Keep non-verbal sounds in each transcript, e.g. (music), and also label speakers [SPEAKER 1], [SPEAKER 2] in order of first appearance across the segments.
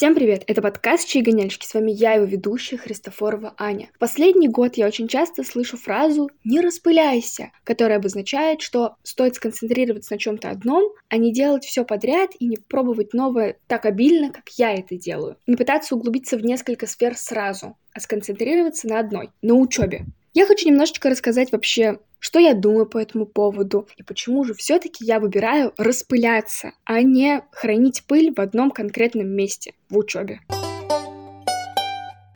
[SPEAKER 1] Всем привет! Это подкаст «Чьи гоняльщики». С вами я, его ведущая Христофорова Аня. В последний год я очень часто слышу фразу «не распыляйся», которая обозначает, что стоит сконцентрироваться на чем-то одном, а не делать все подряд и не пробовать новое так обильно, как я это делаю. Не пытаться углубиться в несколько сфер сразу, а сконцентрироваться на одной, на учебе. Я хочу немножечко рассказать вообще, что я думаю по этому поводу и почему же все-таки я выбираю распыляться, а не хранить пыль в одном конкретном месте в учебе.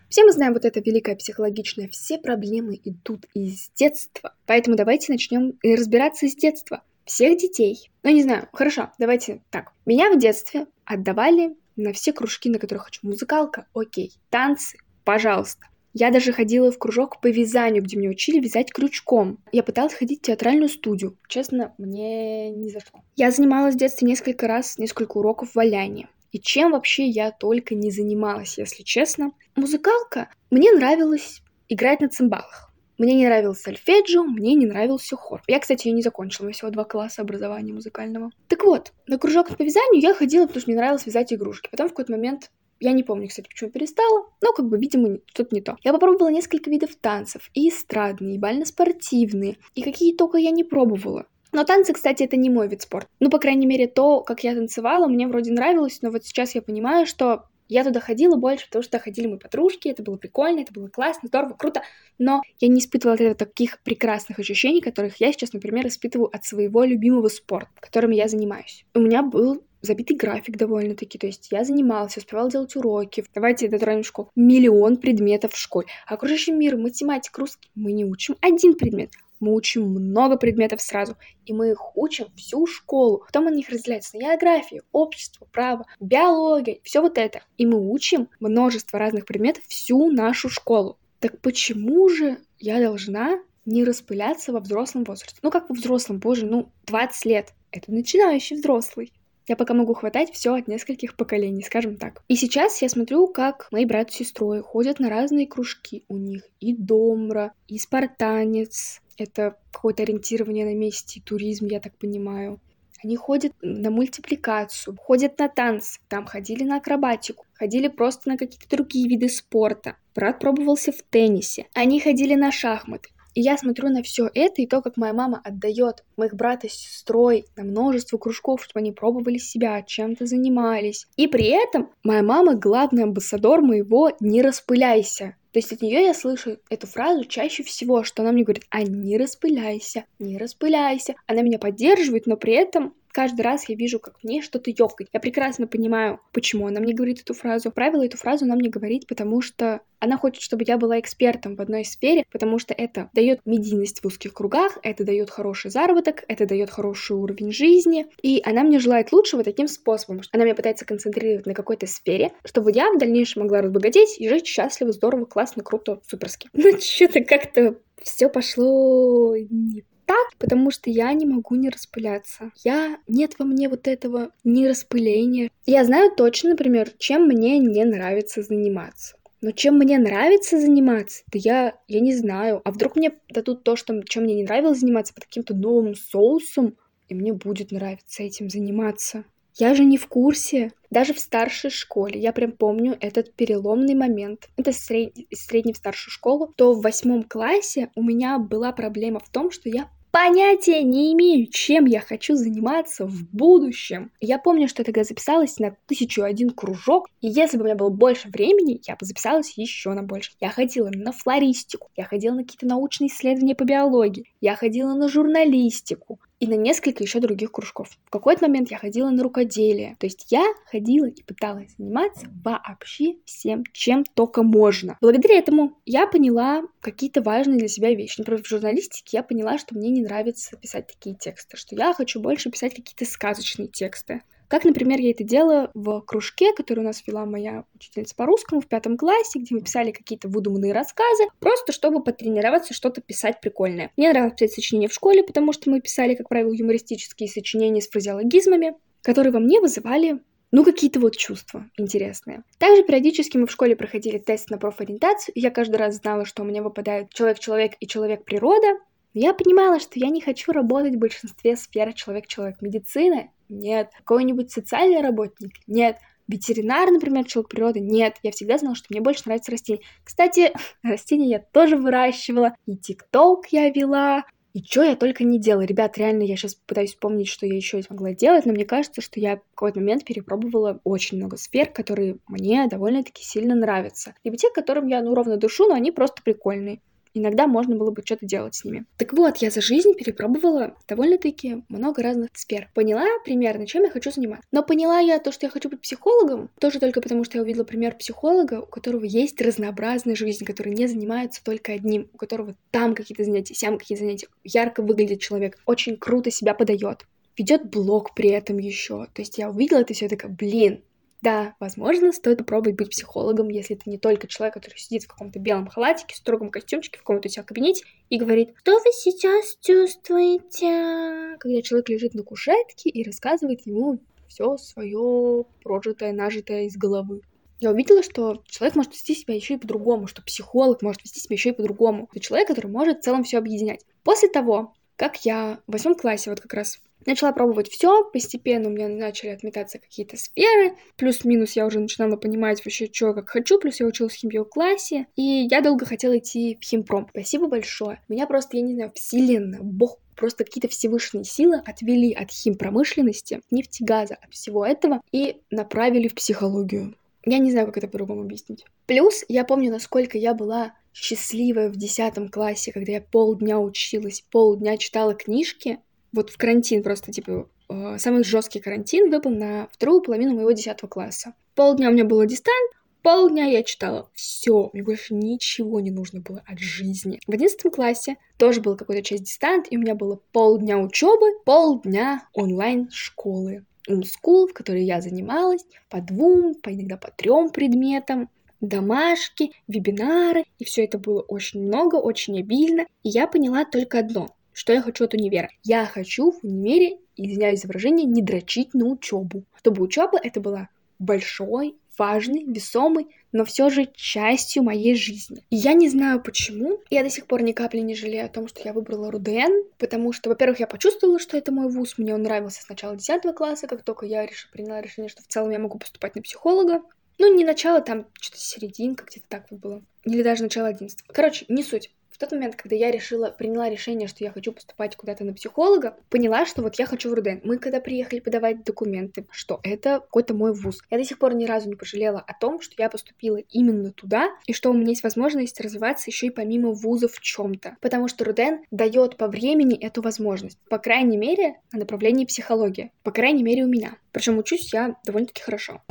[SPEAKER 1] Все мы знаем вот это великое психологичное, все проблемы идут из детства. Поэтому давайте начнем разбираться с детства. Всех детей. Ну, не знаю, хорошо, давайте так. Меня в детстве отдавали на все кружки, на которых хочу. Музыкалка, окей. Танцы, пожалуйста. Я даже ходила в кружок по вязанию, где мне учили вязать крючком. Я пыталась ходить в театральную студию. Честно, мне не зашло. Я занималась в детстве несколько раз, несколько уроков валяния. И чем вообще я только не занималась, если честно. Музыкалка. Мне нравилось играть на цимбалах. Мне не нравился сольфеджио, мне не нравился хор. Я, кстати, ее не закончила, у меня всего два класса образования музыкального. Так вот, на кружок по вязанию я ходила, потому что мне нравилось вязать игрушки. Потом в какой-то момент я не помню, кстати, почему перестала, но как бы, видимо, что-то не то. Я попробовала несколько видов танцев, и эстрадные, и бально-спортивные, и какие только я не пробовала. Но танцы, кстати, это не мой вид спорта. Ну, по крайней мере, то, как я танцевала, мне вроде нравилось, но вот сейчас я понимаю, что я туда ходила больше, потому что ходили мы подружки, это было прикольно, это было классно, здорово, круто, но я не испытывала от этого таких прекрасных ощущений, которых я сейчас, например, испытываю от своего любимого спорта, которым я занимаюсь. У меня был забитый график довольно-таки, то есть я занималась, успевала делать уроки. Давайте дотронем школу. Миллион предметов в школе. Окружающий мир, математика, русский. Мы не учим один предмет, мы учим много предметов сразу, и мы их учим всю школу. Потом на них разделяется на географию, общество, право, биология, все вот это. И мы учим множество разных предметов всю нашу школу. Так почему же я должна не распыляться во взрослом возрасте? Ну как во взрослом, боже, ну 20 лет. Это начинающий взрослый. Я пока могу хватать все от нескольких поколений, скажем так. И сейчас я смотрю, как мои брат с сестрой ходят на разные кружки. У них и домра, и спартанец. Это какое-то ориентирование на месте, туризм, я так понимаю. Они ходят на мультипликацию, ходят на танцы, там ходили на акробатику, ходили просто на какие-то другие виды спорта. Брат пробовался в теннисе. Они ходили на шахматы. И я смотрю на все это и то, как моя мама отдает моих брата с сестрой на множество кружков, чтобы они пробовали себя, чем-то занимались. И при этом моя мама главный амбассадор моего «не распыляйся». То есть от нее я слышу эту фразу чаще всего, что она мне говорит, а не распыляйся, не распыляйся. Она меня поддерживает, но при этом каждый раз я вижу, как мне что-то ёкает. Я прекрасно понимаю, почему она мне говорит эту фразу. Правило, эту фразу она мне говорит, потому что она хочет, чтобы я была экспертом в одной сфере, потому что это дает медийность в узких кругах, это дает хороший заработок, это дает хороший уровень жизни, и она мне желает лучшего таким способом. Она меня пытается концентрировать на какой-то сфере, чтобы я в дальнейшем могла разбогатеть и жить счастливо, здорово, классно, круто, суперски. (laughs) Ну, что-то как-то все пошло не так, потому что я не могу не распыляться. Я... Нет во мне вот этого нераспыления. Я знаю точно, например, чем мне не нравится заниматься. Но чем мне нравится заниматься, да я, я не знаю. А вдруг мне дадут то, что, чем мне не нравилось заниматься, под каким-то новым соусом, и мне будет нравиться этим заниматься. Я же не в курсе. Даже в старшей школе, я прям помню этот переломный момент. Это сред... средний в старшую школу. То в восьмом классе у меня была проблема в том, что я понятия не имею, чем я хочу заниматься в будущем. Я помню, что я тогда записалась на тысячу один кружок, и если бы у меня было больше времени, я бы записалась еще на больше. Я ходила на флористику, я ходила на какие-то научные исследования по биологии, я ходила на журналистику, и на несколько еще других кружков. В какой-то момент я ходила на рукоделие. То есть я ходила и пыталась заниматься вообще всем, чем только можно. Благодаря этому я поняла какие-то важные для себя вещи. Например, в журналистике я поняла, что мне не нравится писать такие тексты, что я хочу больше писать какие-то сказочные тексты. Как, например, я это делала в кружке, который у нас вела моя учительница по русскому в пятом классе, где мы писали какие-то выдуманные рассказы, просто чтобы потренироваться что-то писать прикольное. Мне нравилось писать сочинения в школе, потому что мы писали, как правило, юмористические сочинения с фразеологизмами, которые во мне вызывали ну, какие-то вот чувства интересные. Также периодически мы в школе проходили тест на профориентацию, и я каждый раз знала, что у меня выпадает человек-человек и человек-природа. Я понимала, что я не хочу работать в большинстве сфер человек-человек. Медицина нет. Какой-нибудь социальный работник? Нет. ветеринар, например, человек природы. Нет, я всегда знала, что мне больше нравятся растения. Кстати, (laughs) растения я тоже выращивала, и тикток я вела, и что я только не делала. Ребят, реально, я сейчас пытаюсь вспомнить, что я еще смогла делать, но мне кажется, что я в какой-то момент перепробовала очень много сфер, которые мне довольно-таки сильно нравятся. Либо те, которым я, ну, ровно душу, но они просто прикольные иногда можно было бы что-то делать с ними. Так вот, я за жизнь перепробовала довольно-таки много разных сфер. Поняла примерно, чем я хочу заниматься. Но поняла я то, что я хочу быть психологом, тоже только потому, что я увидела пример психолога, у которого есть разнообразная жизнь, который не занимается только одним, у которого там какие-то занятия, сям какие-то занятия, ярко выглядит человек, очень круто себя подает ведет блог при этом еще. То есть я увидела это все такая, блин, да, возможно, стоит попробовать быть психологом, если ты не только человек, который сидит в каком-то белом халатике, в строгом костюмчике, в каком-то себя кабинете и говорит, что вы сейчас чувствуете? Когда человек лежит на кушетке и рассказывает ему все свое прожитое, нажитое из головы. Я увидела, что человек может вести себя еще и по-другому, что психолог может вести себя еще и по-другому. Это человек, который может в целом все объединять. После того, как я в восьмом классе вот как раз Начала пробовать все, постепенно у меня начали отметаться какие-то сферы, плюс-минус я уже начинала понимать вообще, что как хочу, плюс я училась в химбиоклассе, и я долго хотела идти в химпром. Спасибо большое. Меня просто, я не знаю, вселенная, бог просто какие-то всевышние силы отвели от химпромышленности, нефтегаза, от всего этого и направили в психологию. Я не знаю, как это по-другому объяснить. Плюс я помню, насколько я была счастливая в десятом классе, когда я полдня училась, полдня читала книжки, вот в карантин просто, типа, э, самый жесткий карантин выпал на вторую половину моего 10 класса. Полдня у меня было дистант, полдня я читала. Все, мне больше ничего не нужно было от жизни. В 11 классе тоже был какой-то часть дистант, и у меня было полдня учебы, полдня онлайн-школы. School, в которой я занималась по двум, по иногда по трем предметам домашки, вебинары, и все это было очень много, очень обильно. И я поняла только одно что я хочу от универа. Я хочу в универе, извиняюсь за выражение, не дрочить на учебу. Чтобы учеба это была большой, важный, весомый, но все же частью моей жизни. И я не знаю почему. Я до сих пор ни капли не жалею о том, что я выбрала РУДН, потому что, во-первых, я почувствовала, что это мой вуз, мне он нравился с начала 10 класса, как только я решила, приняла решение, что в целом я могу поступать на психолога. Ну, не начало, там что-то серединка, где-то так вот было. Или даже начало 11. Короче, не суть тот момент, когда я решила, приняла решение, что я хочу поступать куда-то на психолога, поняла, что вот я хочу в РУДН. Мы когда приехали подавать документы, что это какой-то мой вуз. Я до сих пор ни разу не пожалела о том, что я поступила именно туда, и что у меня есть возможность развиваться еще и помимо вузов в чем-то. Потому что РУДН дает по времени эту возможность. По крайней мере, на направлении психология. По крайней мере, у меня. Причем учусь я довольно-таки хорошо.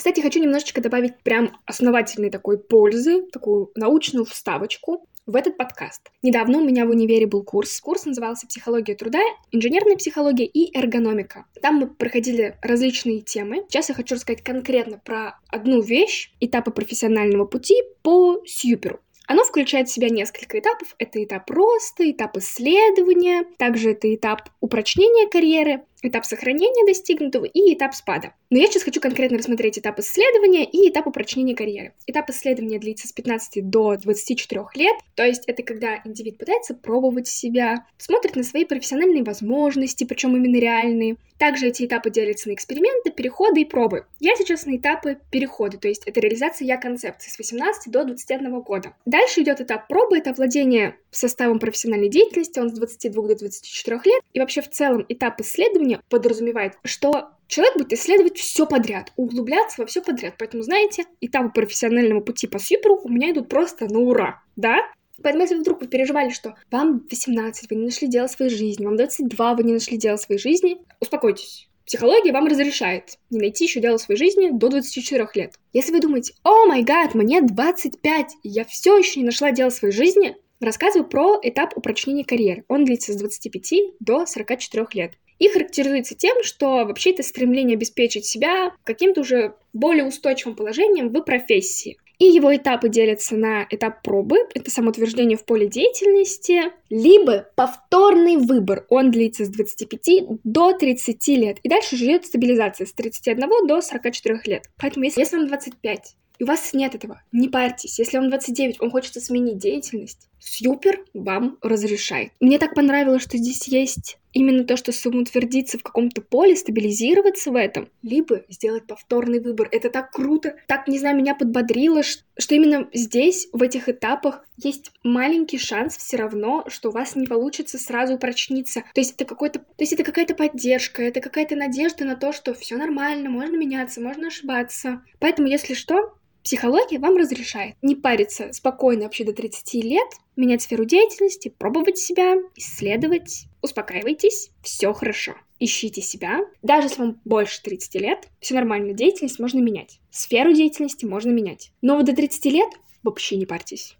[SPEAKER 1] Кстати, хочу немножечко добавить прям основательной такой пользы, такую научную вставочку в этот подкаст. Недавно у меня в универе был курс. Курс назывался «Психология труда», «Инженерная психология» и «Эргономика». Там мы проходили различные темы. Сейчас я хочу рассказать конкретно про одну вещь, этапы профессионального пути по Сьюперу. Оно включает в себя несколько этапов. Это этап роста, этап исследования, также это этап упрочнения карьеры, этап сохранения достигнутого и этап спада. Но я сейчас хочу конкретно рассмотреть этап исследования и этап упрочнения карьеры. Этап исследования длится с 15 до 24 лет, то есть это когда индивид пытается пробовать себя, смотрит на свои профессиональные возможности, причем именно реальные. Также эти этапы делятся на эксперименты, переходы и пробы. Я сейчас на этапы перехода, то есть это реализация я концепции с 18 до 21 года. Дальше идет этап пробы, это владение составом профессиональной деятельности, он с 22 до 24 лет. И вообще в целом этап исследования подразумевает, что Человек будет исследовать все подряд, углубляться во все подряд. Поэтому, знаете, этапы профессионального пути по сюперу у меня идут просто на ура, да? Поэтому, если вдруг вы переживали, что вам 18, вы не нашли дело своей жизни, вам 22, вы не нашли дело своей жизни, успокойтесь. Психология вам разрешает не найти еще дело своей жизни до 24 лет. Если вы думаете, о май гад, мне 25, и я все еще не нашла дело своей жизни, рассказываю про этап упрочнения карьеры. Он длится с 25 до 44 лет и характеризуется тем, что вообще это стремление обеспечить себя каким-то уже более устойчивым положением в профессии. И его этапы делятся на этап пробы, это самоутверждение в поле деятельности, либо повторный выбор, он длится с 25 до 30 лет, и дальше живет стабилизация с 31 до 44 лет. Поэтому если, если вам 25, и у вас нет этого, не парьтесь. Если вам 29, вам хочется сменить деятельность, Супер вам разрешает. Мне так понравилось, что здесь есть именно то, что самоутвердиться в каком-то поле, стабилизироваться в этом, либо сделать повторный выбор. Это так круто, так, не знаю, меня подбодрило, что именно здесь, в этих этапах, есть маленький шанс все равно, что у вас не получится сразу упрочниться. То есть это какой-то, то есть это какая-то поддержка, это какая-то надежда на то, что все нормально, можно меняться, можно ошибаться. Поэтому, если что, Психология вам разрешает не париться спокойно вообще до 30 лет, менять сферу деятельности, пробовать себя, исследовать. Успокаивайтесь, все хорошо. Ищите себя. Даже если вам больше 30 лет, все нормально, деятельность можно менять. Сферу деятельности можно менять. Но вот до 30 лет вообще не парьтесь.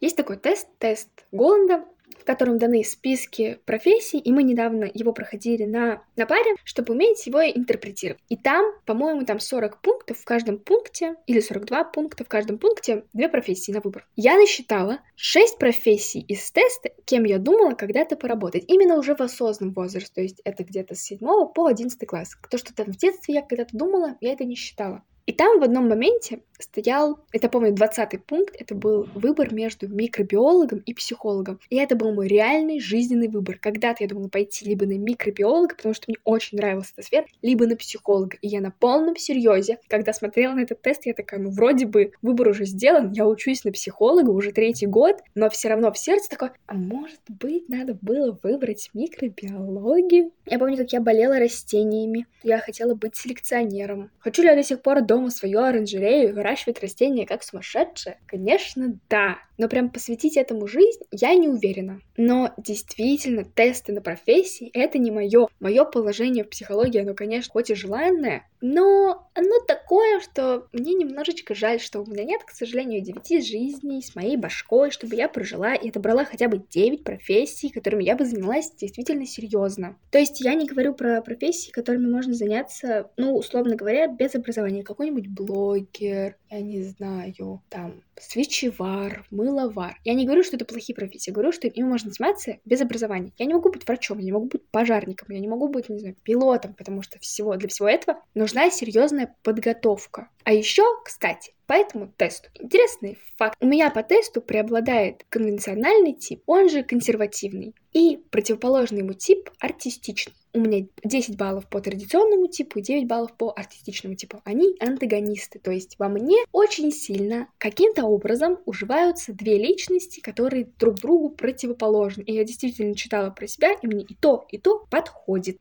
[SPEAKER 1] Есть такой тест, тест Голланда, котором даны списки профессий, и мы недавно его проходили на, на паре, чтобы уметь его интерпретировать. И там, по-моему, там 40 пунктов в каждом пункте, или 42 пункта в каждом пункте, две профессии на выбор. Я насчитала 6 профессий из теста, кем я думала когда-то поработать. Именно уже в осознанном возрасте, то есть это где-то с 7 по 11 класс. То, что там в детстве я когда-то думала, я это не считала. И там в одном моменте стоял, это помню, 20 пункт, это был выбор между микробиологом и психологом. И это был мой реальный жизненный выбор. Когда-то я думала пойти либо на микробиолога, потому что мне очень нравилась эта сфера, либо на психолога. И я на полном серьезе, когда смотрела на этот тест, я такая, ну вроде бы выбор уже сделан, я учусь на психолога уже третий год, но все равно в сердце такое, а может быть надо было выбрать микробиологию? Я помню, как я болела растениями, я хотела быть селекционером. Хочу ли я до сих пор дома свою оранжерею выращивать растения как сумасшедшая? Конечно, да. Но прям посвятить этому жизнь я не уверена. Но действительно, тесты на профессии — это не мое. Мое положение в психологии, оно, конечно, хоть и желанное, но оно такое, что мне немножечко жаль, что у меня нет, к сожалению, девяти жизней с моей башкой, чтобы я прожила и отобрала хотя бы девять профессий, которыми я бы занялась действительно серьезно. То есть я не говорю про профессии, которыми можно заняться, ну, условно говоря, без образования. Какой-нибудь блогер, я не знаю, там, свечевар, мыловар. Я не говорю, что это плохие профессии, я говорю, что им можно заниматься без образования. Я не могу быть врачом, я не могу быть пожарником, я не могу быть, не знаю, пилотом, потому что всего, для всего этого нужна серьезная подготовка. А еще, кстати, по этому тесту. Интересный факт. У меня по тесту преобладает конвенциональный тип, он же консервативный, и противоположный ему тип артистичный. У меня 10 баллов по традиционному типу и 9 баллов по артистичному типу. Они антагонисты, то есть во мне очень сильно каким-то образом уживаются две личности, которые друг другу противоположны. И я действительно читала про себя, и мне и то, и то подходит.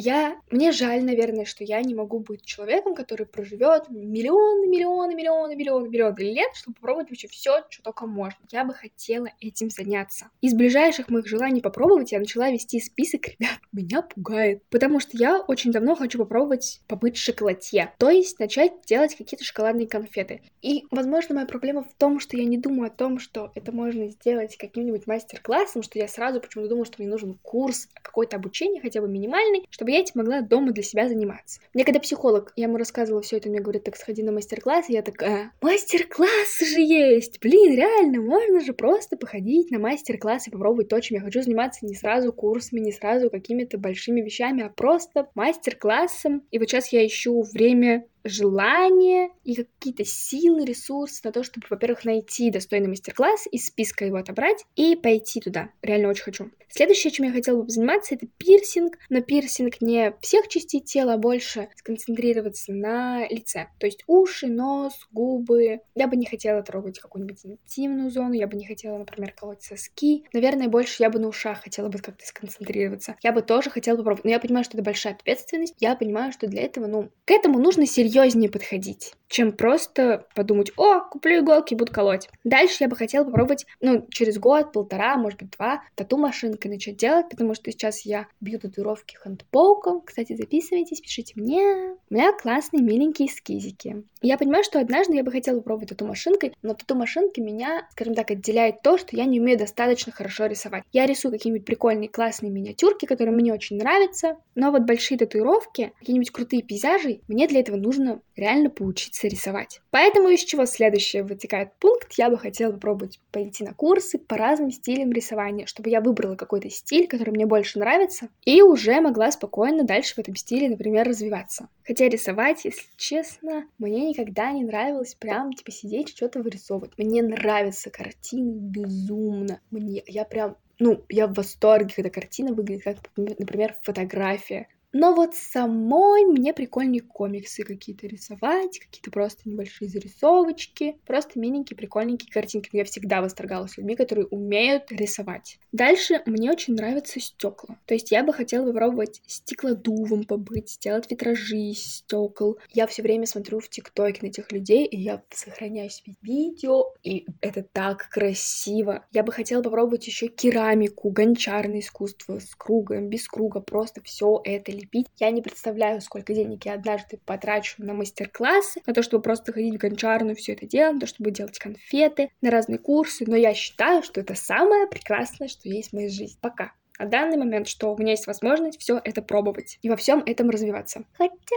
[SPEAKER 1] Я, мне жаль, наверное, что я не могу быть человеком, который проживет миллионы, миллионы, миллионы, миллионы, миллионы лет, чтобы попробовать вообще все, что только можно. Я бы хотела этим заняться. Из ближайших моих желаний попробовать я начала вести список, ребят, (laughs) меня пугает. Потому что я очень давно хочу попробовать побыть шоколадье. То есть начать делать какие-то шоколадные конфеты. И, возможно, моя проблема в том, что я не думаю о том, что это можно сделать каким-нибудь мастер-классом, что я сразу почему-то думаю, что мне нужен курс, какое-то обучение, хотя бы минимальный, чтобы чтобы я этим могла дома для себя заниматься. Мне когда психолог, я ему рассказывала все это, мне говорит, так сходи на мастер-класс, я такая, мастер-класс же есть, блин, реально, можно же просто походить на мастер-класс и попробовать то, чем я хочу заниматься, не сразу курсами, не сразу какими-то большими вещами, а просто мастер-классом. И вот сейчас я ищу время желание и какие-то силы, ресурсы на то, чтобы, во-первых, найти достойный мастер-класс, из списка его отобрать и пойти туда. Реально очень хочу. Следующее, чем я хотела бы заниматься, это пирсинг, но пирсинг не всех частей тела, а больше сконцентрироваться на лице. То есть уши, нос, губы. Я бы не хотела трогать какую-нибудь интимную зону, я бы не хотела, например, колоть соски. Наверное, больше я бы на ушах хотела бы как-то сконцентрироваться. Я бы тоже хотела попробовать. Но я понимаю, что это большая ответственность. Я понимаю, что для этого, ну, к этому нужно серьезнее подходить чем просто подумать, о, куплю иголки буду колоть. Дальше я бы хотела попробовать, ну, через год, полтора, может быть, два, тату-машинкой начать делать, потому что сейчас я бью татуировки хандпоуком. Кстати, записывайтесь, пишите мне. У меня классные, миленькие эскизики. Я понимаю, что однажды я бы хотела попробовать тату-машинкой, но тату-машинки меня, скажем так, отделяет то, что я не умею достаточно хорошо рисовать. Я рисую какие-нибудь прикольные, классные миниатюрки, которые мне очень нравятся, но вот большие татуировки, какие-нибудь крутые пейзажи, мне для этого нужно нужно реально поучиться рисовать. Поэтому из чего следующее вытекает пункт, я бы хотела попробовать пойти на курсы по разным стилям рисования, чтобы я выбрала какой-то стиль, который мне больше нравится, и уже могла спокойно дальше в этом стиле, например, развиваться. Хотя рисовать, если честно, мне никогда не нравилось прям, типа, сидеть что-то вырисовывать. Мне нравятся картины безумно. Мне, я прям ну, я в восторге, когда картина выглядит как, например, фотография. Но вот самой мне прикольнее комиксы какие-то рисовать, какие-то просто небольшие зарисовочки, просто миленькие прикольненькие картинки. Я всегда восторгалась людьми, которые умеют рисовать. Дальше мне очень нравятся стекла. То есть я бы хотела попробовать стеклодувом побыть, сделать витражи из стекол. Я все время смотрю в ТикТоке на этих людей, и я сохраняю себе видео, и это так красиво. Я бы хотела попробовать еще керамику, гончарное искусство с кругом, без круга, просто все это лепить. Я не представляю, сколько денег я однажды потрачу на мастер-классы, на то, чтобы просто ходить в гончарную, все это делать, на то, чтобы делать конфеты, на разные курсы, но я считаю, что это самое прекрасное, что есть в моей жизни. Пока. А данный момент, что у меня есть возможность все это пробовать и во всем этом развиваться. Хотя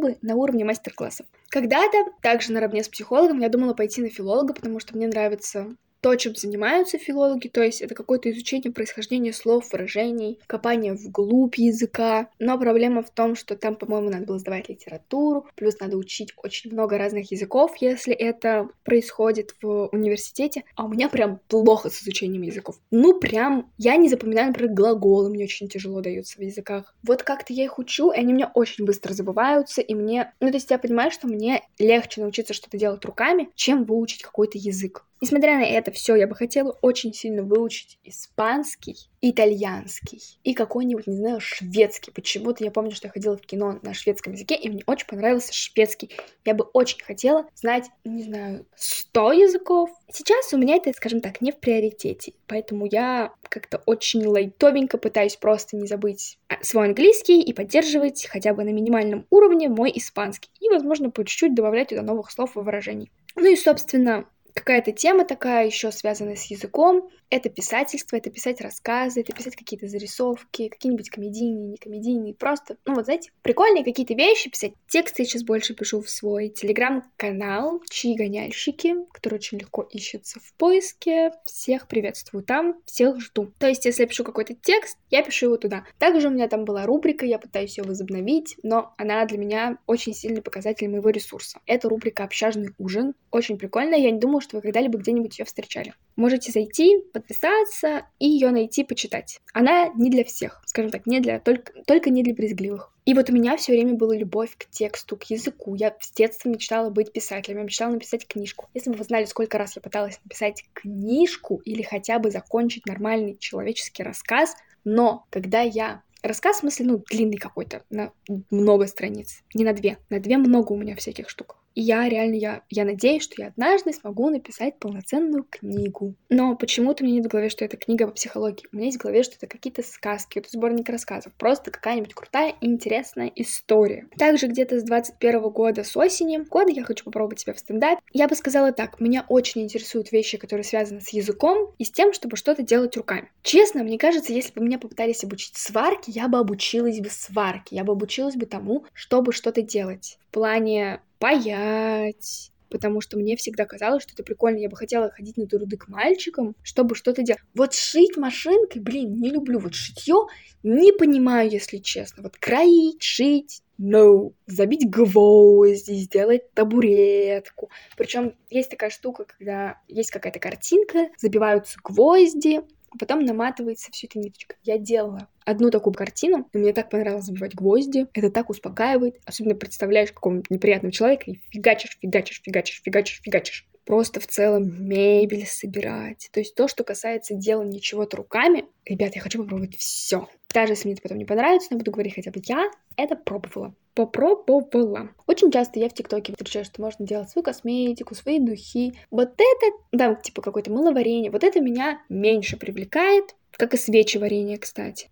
[SPEAKER 1] бы на уровне мастер-классов. Когда-то, также наравне с психологом, я думала пойти на филолога, потому что мне нравится то, чем занимаются филологи, то есть это какое-то изучение происхождения слов, выражений, копание вглубь языка. Но проблема в том, что там, по-моему, надо было сдавать литературу, плюс надо учить очень много разных языков, если это происходит в университете. А у меня прям плохо с изучением языков. Ну, прям, я не запоминаю, например, глаголы, мне очень тяжело даются в языках. Вот как-то я их учу, и они у меня очень быстро забываются, и мне... Ну, то есть я понимаю, что мне легче научиться что-то делать руками, чем выучить какой-то язык. Несмотря на это все, я бы хотела очень сильно выучить испанский, итальянский и какой-нибудь, не знаю, шведский. Почему-то я помню, что я ходила в кино на шведском языке, и мне очень понравился шведский. Я бы очень хотела знать, не знаю, 100 языков. Сейчас у меня это, скажем так, не в приоритете, поэтому я как-то очень лайтовенько пытаюсь просто не забыть а, свой английский и поддерживать хотя бы на минимальном уровне мой испанский. И, возможно, по чуть-чуть добавлять туда новых слов и выражений. Ну и, собственно, какая-то тема такая еще связанная с языком. Это писательство, это писать рассказы, это писать какие-то зарисовки, какие-нибудь комедийные, не комедийные, просто, ну вот знаете, прикольные какие-то вещи писать. Тексты я сейчас больше пишу в свой телеграм-канал «Чьи гоняльщики», который очень легко ищется в поиске. Всех приветствую там, всех жду. То есть, если я пишу какой-то текст, я пишу его туда. Также у меня там была рубрика, я пытаюсь ее возобновить, но она для меня очень сильный показатель моего ресурса. Это рубрика «Общажный ужин». Очень прикольная, я не думаю, что вы когда-либо где-нибудь ее встречали. Можете зайти, подписаться и ее найти, почитать. Она не для всех, скажем так, не для, только, только не для брезгливых. И вот у меня все время была любовь к тексту, к языку. Я с детства мечтала быть писателем, я мечтала написать книжку. Если бы вы знали, сколько раз я пыталась написать книжку или хотя бы закончить нормальный человеческий рассказ, но когда я Рассказ, в смысле, ну, длинный какой-то, на много страниц. Не на две. На две много у меня всяких штук. Я реально, я, я надеюсь, что я однажды смогу написать полноценную книгу. Но почему-то у меня нет в голове, что это книга по психологии. У меня есть в голове, что это какие-то сказки, это сборник рассказов. Просто какая-нибудь крутая интересная история. Также где-то с 21 года, с осени года я хочу попробовать себя в стендапе. Я бы сказала так, меня очень интересуют вещи, которые связаны с языком и с тем, чтобы что-то делать руками. Честно, мне кажется, если бы меня попытались обучить сварке, я бы обучилась бы сварке, я бы обучилась бы тому, чтобы что-то делать. В плане паять, потому что мне всегда казалось, что это прикольно. Я бы хотела ходить на труды к мальчикам, чтобы что-то делать. Вот шить машинкой, блин, не люблю. Вот шитье не понимаю, если честно. Вот кроить, шить, no. Забить гвозди, сделать табуретку. Причем есть такая штука, когда есть какая-то картинка, забиваются гвозди, потом наматывается все это ниточка. Я делала одну такую картину, и мне так понравилось забивать гвозди. Это так успокаивает. Особенно представляешь какого-нибудь неприятного человека и фигачишь, фигачишь, фигачишь, фигачишь, фигачишь. Просто в целом мебель собирать. То есть то, что касается делания чего-то руками, ребят, я хочу попробовать все. Даже если мне это потом не понравится, но буду говорить хотя бы я это пробовала. Попробовала. Очень часто я в ТикТоке встречаю, что можно делать свою косметику, свои духи. Вот это, да, типа какое-то мыловарение, вот это меня меньше привлекает, как и свечи варенье, кстати.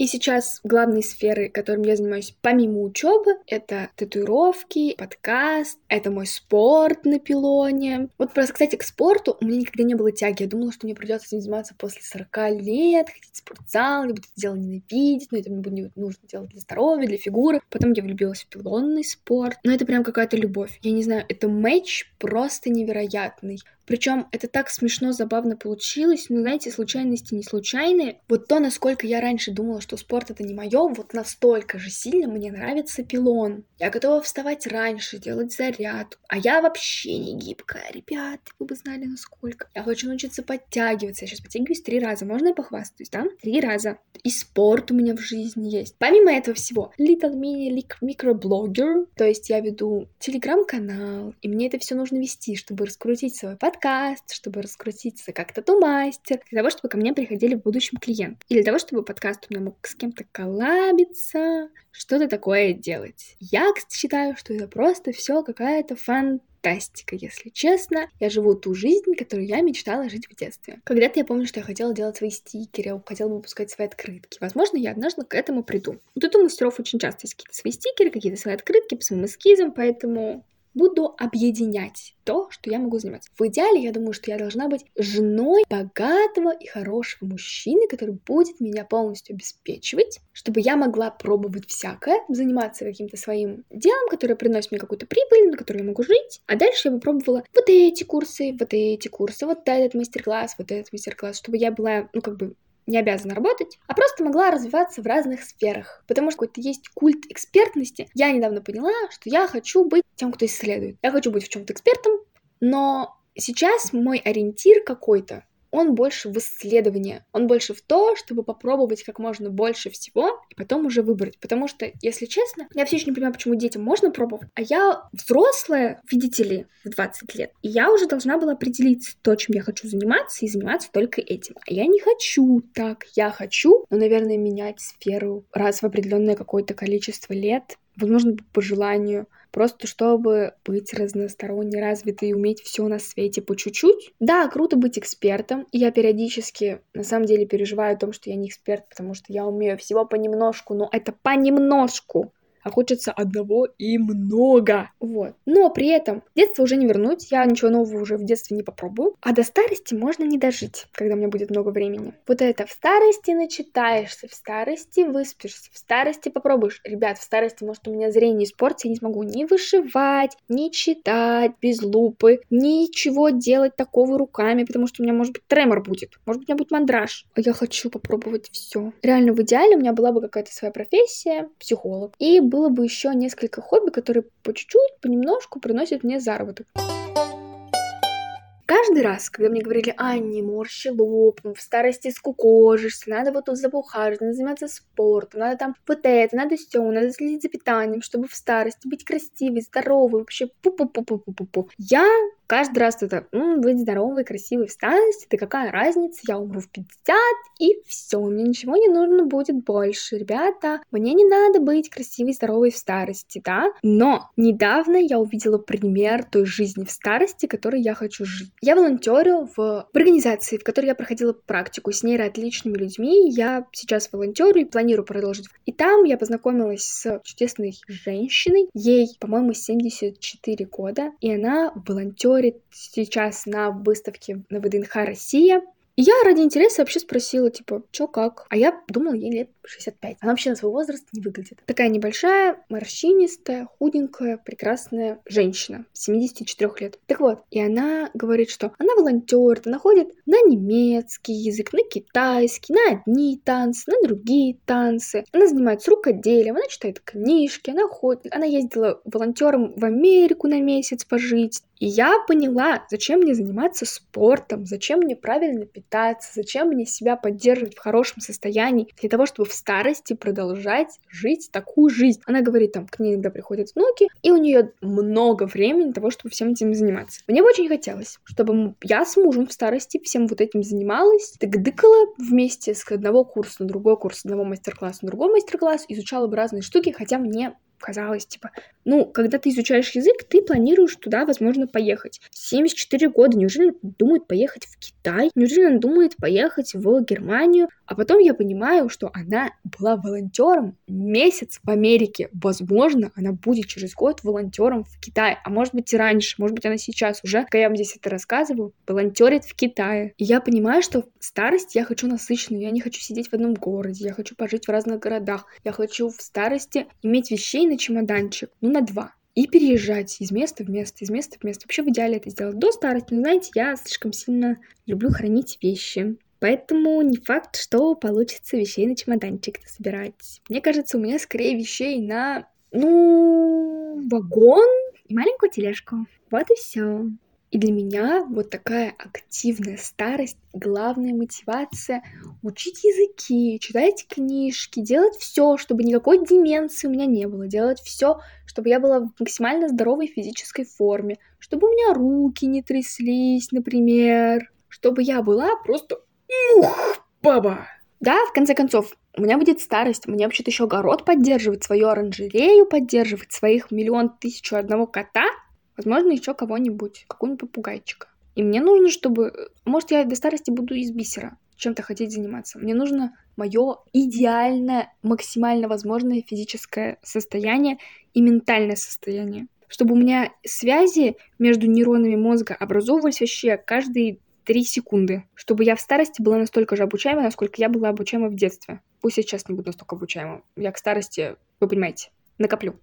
[SPEAKER 1] И сейчас главные сферы, которыми я занимаюсь помимо учебы, это татуировки, подкаст, это мой спорт на пилоне. Вот просто, кстати, к спорту у меня никогда не было тяги. Я думала, что мне придется этим заниматься после 40 лет, ходить в спортзал, я буду это дело ненавидеть, но это мне будет нужно делать для здоровья, для фигуры. Потом я влюбилась в пилонный спорт. Но это прям какая-то любовь. Я не знаю, это матч просто невероятный. Причем это так смешно, забавно получилось, но, знаете, случайности не случайные. Вот то, насколько я раньше думала, что спорт это не мое, вот настолько же сильно мне нравится пилон. Я готова вставать раньше, делать заряд. А я вообще не гибкая, ребят, вы бы знали насколько. Я хочу научиться подтягиваться. Я сейчас подтягиваюсь три раза. Можно я похвастаюсь, да? Три раза. И спорт у меня в жизни есть. Помимо этого всего, Little Mini Microblogger, то есть я веду телеграм-канал, и мне это все нужно вести, чтобы раскрутить свой подкаст, подкаст, чтобы раскрутиться как тату-мастер, для того, чтобы ко мне приходили в будущем клиент. И для того, чтобы подкаст у меня мог с кем-то коллабиться, что-то такое делать. Я считаю, что это просто все какая-то фантастика, если честно. Я живу ту жизнь, которую я мечтала жить в детстве. Когда-то я помню, что я хотела делать свои стикеры, хотела выпускать свои открытки. Возможно, я однажды к этому приду. Вот у мастеров очень часто есть какие-то свои стикеры, какие-то свои открытки по своим эскизам, поэтому буду объединять то, что я могу заниматься. В идеале, я думаю, что я должна быть женой богатого и хорошего мужчины, который будет меня полностью обеспечивать, чтобы я могла пробовать всякое, заниматься каким-то своим делом, которое приносит мне какую-то прибыль, на которой я могу жить. А дальше я бы пробовала вот эти курсы, вот эти курсы, вот этот мастер-класс, вот этот мастер-класс, чтобы я была, ну, как бы не обязана работать, а просто могла развиваться в разных сферах. Потому что какой-то есть культ экспертности. Я недавно поняла, что я хочу быть тем, кто исследует. Я хочу быть в чем-то экспертом, но сейчас мой ориентир какой-то он больше в исследование, он больше в то, чтобы попробовать как можно больше всего и потом уже выбрать. Потому что, если честно, я все еще не понимаю, почему детям можно пробовать, а я взрослая, видите ли, в 20 лет, и я уже должна была определиться то, чем я хочу заниматься, и заниматься только этим. А я не хочу так, я хочу, ну, наверное, менять сферу раз в определенное какое-то количество лет, возможно, по желанию, просто чтобы быть разносторонне развитой и уметь все на свете по чуть-чуть. Да, круто быть экспертом, я периодически на самом деле переживаю о том, что я не эксперт, потому что я умею всего понемножку, но это понемножку а хочется одного и много. Вот. Но при этом детство уже не вернуть, я ничего нового уже в детстве не попробую, а до старости можно не дожить, когда у меня будет много времени. Вот это в старости начитаешься, в старости выспишься, в старости попробуешь. Ребят, в старости, может, у меня зрение испортится, я не смогу ни вышивать, ни читать без лупы, ничего делать такого руками, потому что у меня, может быть, тремор будет, может быть, у меня будет мандраж. А я хочу попробовать все. Реально, в идеале у меня была бы какая-то своя профессия, психолог, и было бы еще несколько хобби, которые по чуть-чуть, понемножку приносят мне заработок. Каждый раз, когда мне говорили, а, не морщи лоб, ну, в старости скукожишься, надо вот тут забухаживать, надо заниматься спортом, надо там вот это, надо все, надо следить за питанием, чтобы в старости быть красивой, здоровой, вообще пу-пу-пу-пу-пу-пу. Я каждый раз это, м, быть здоровой, красивой в старости, да какая разница, я умру в 50, и все, мне ничего не нужно будет больше, ребята, мне не надо быть красивой, здоровой в старости, да, но недавно я увидела пример той жизни в старости, которой я хочу жить. Я волонтерю в организации, в которой я проходила практику с нейроотличными людьми, я сейчас волонтерю и планирую продолжить. И там я познакомилась с чудесной женщиной, ей, по-моему, 74 года, и она волонтер говорит сейчас на выставке на ВДНХ «Россия». И я ради интереса вообще спросила, типа, чё как? А я думала, ей лет 65. Она вообще на свой возраст не выглядит. Такая небольшая, морщинистая, худенькая, прекрасная женщина, 74 лет. Так вот, и она говорит, что она волонтер, она ходит на немецкий язык, на китайский, на одни танцы, на другие танцы. Она занимается рукоделием, она читает книжки, она ходит, она ездила волонтером в Америку на месяц пожить. И я поняла, зачем мне заниматься спортом, зачем мне правильно питаться, зачем мне себя поддерживать в хорошем состоянии, для того, чтобы в старости продолжать жить такую жизнь. Она говорит, там, к ней иногда приходят внуки, и у нее много времени для того, чтобы всем этим заниматься. Мне бы очень хотелось, чтобы я с мужем в старости всем вот этим занималась, тык-дыкала вместе с одного курса на другой курс, одного мастер-класса на другой мастер-класс, изучала бы разные штуки, хотя мне казалось, типа, ну, когда ты изучаешь язык, ты планируешь туда, возможно, поехать. 74 года, неужели он думает поехать в Китай? Неужели он думает поехать в Германию? А потом я понимаю, что она была волонтером месяц в Америке. Возможно, она будет через год волонтером в Китае. А может быть и раньше, может быть она сейчас уже, когда я вам здесь это рассказываю, волонтерит в Китае. И я понимаю, что старость я хочу насыщенную, я не хочу сидеть в одном городе, я хочу пожить в разных городах, я хочу в старости иметь вещей на чемоданчик, ну на два и переезжать из места в место, из места в место. Вообще в идеале это сделать до старости, но знаете, я слишком сильно люблю хранить вещи. Поэтому не факт, что получится вещей на чемоданчик собирать. Мне кажется, у меня скорее вещей на, ну, вагон и маленькую тележку. Вот и все. И для меня вот такая активная старость, главная мотивация — учить языки, читать книжки, делать все, чтобы никакой деменции у меня не было, делать все, чтобы я была в максимально здоровой физической форме, чтобы у меня руки не тряслись, например, чтобы я была просто ух, баба. Да, в конце концов, у меня будет старость, мне вообще-то еще огород поддерживать, свою оранжерею поддерживать, своих миллион тысячу одного кота — Возможно, еще кого-нибудь, какого-нибудь попугайчика. И мне нужно, чтобы... Может, я до старости буду из бисера чем-то хотеть заниматься. Мне нужно мое идеальное, максимально возможное физическое состояние и ментальное состояние. Чтобы у меня связи между нейронами мозга образовывались вообще каждые три секунды. Чтобы я в старости была настолько же обучаема, насколько я была обучаема в детстве. Пусть я сейчас не буду настолько обучаема. Я к старости, вы понимаете, накоплю.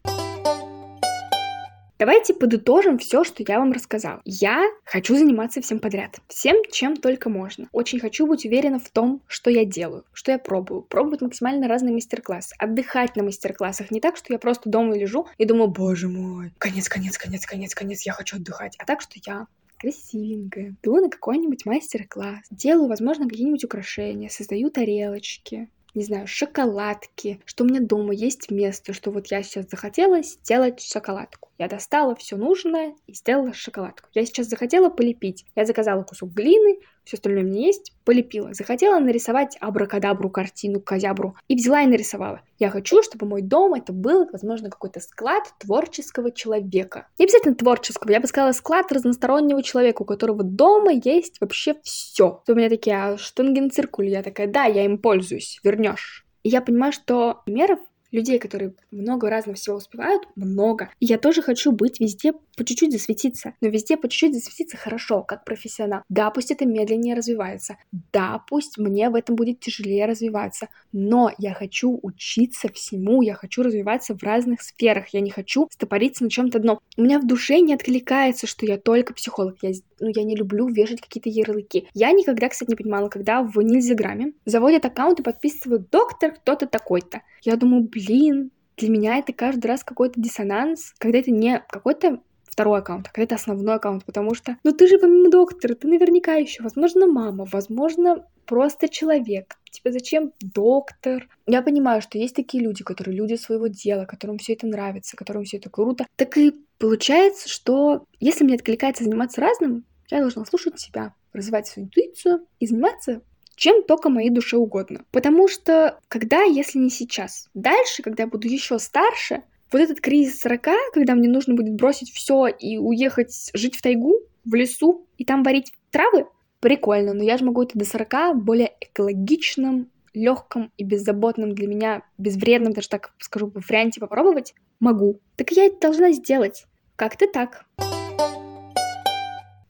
[SPEAKER 1] Давайте подытожим все, что я вам рассказала. Я хочу заниматься всем подряд. Всем, чем только можно. Очень хочу быть уверена в том, что я делаю, что я пробую. Пробовать максимально разные мастер-классы. Отдыхать на мастер-классах. Не так, что я просто дома лежу и думаю, боже мой, конец, конец, конец, конец, конец, я хочу отдыхать. А так, что я красивенькая, иду на какой-нибудь мастер-класс, делаю, возможно, какие-нибудь украшения, создаю тарелочки, не знаю, шоколадки, что у меня дома есть место, что вот я сейчас захотела сделать шоколадку. Я достала все нужное и сделала шоколадку. Я сейчас захотела полепить. Я заказала кусок глины, все остальное у меня есть, полепила. Захотела нарисовать абракадабру, картину, козябру. И взяла и нарисовала. Я хочу, чтобы мой дом это был, возможно, какой-то склад творческого человека. Не обязательно творческого, я бы сказала склад разностороннего человека, у которого дома есть вообще все. У меня такие, а штангенциркуль? Я такая, да, я им пользуюсь, вернешь. И я понимаю, что примеров людей, которые много разного всего успевают, много. Я тоже хочу быть везде по чуть-чуть засветиться, но везде по чуть-чуть засветиться хорошо, как профессионал. Да, пусть это медленнее развивается, да, пусть мне в этом будет тяжелее развиваться, но я хочу учиться всему, я хочу развиваться в разных сферах, я не хочу стопориться на чем-то одном. У меня в душе не откликается, что я только психолог, я, ну, я не люблю вешать какие-то ярлыки. Я никогда, кстати, не понимала, когда в Нильзиграме заводят аккаунт и подписывают доктор кто-то такой-то. Я думаю, блин, для меня это каждый раз какой-то диссонанс, когда это не какой-то второй аккаунт, а когда это основной аккаунт, потому что, ну ты же помимо доктора, ты наверняка еще, возможно, мама, возможно, просто человек. Тебе зачем доктор? Я понимаю, что есть такие люди, которые люди своего дела, которым все это нравится, которым все это круто. Так и получается, что если мне откликается заниматься разным, я должна слушать себя, развивать свою интуицию и заниматься чем только моей душе угодно. Потому что когда, если не сейчас, дальше, когда я буду еще старше, вот этот кризис 40, когда мне нужно будет бросить все и уехать жить в тайгу, в лесу, и там варить травы, прикольно, но я же могу это до 40 более экологичным, легком и беззаботным для меня, безвредным, даже так скажу, варианте попробовать, могу. Так я это должна сделать. Как-то так.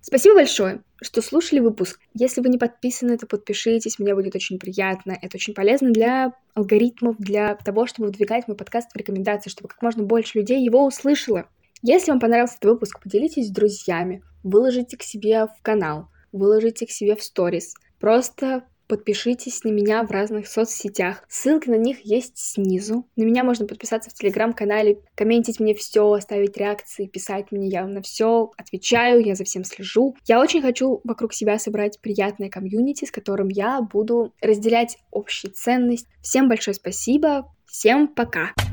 [SPEAKER 1] Спасибо большое, что слушали выпуск. Если вы не подписаны, то подпишитесь, мне будет очень приятно. Это очень полезно для алгоритмов, для того, чтобы выдвигать мой подкаст в рекомендации, чтобы как можно больше людей его услышало. Если вам понравился этот выпуск, поделитесь с друзьями, выложите к себе в канал, выложите к себе в сторис. Просто Подпишитесь на меня в разных соцсетях. Ссылки на них есть снизу. На меня можно подписаться в телеграм-канале, комментить мне все, ставить реакции, писать мне. Я на все отвечаю, я за всем слежу. Я очень хочу вокруг себя собрать приятное комьюнити, с которым я буду разделять общие ценности. Всем большое спасибо. Всем пока!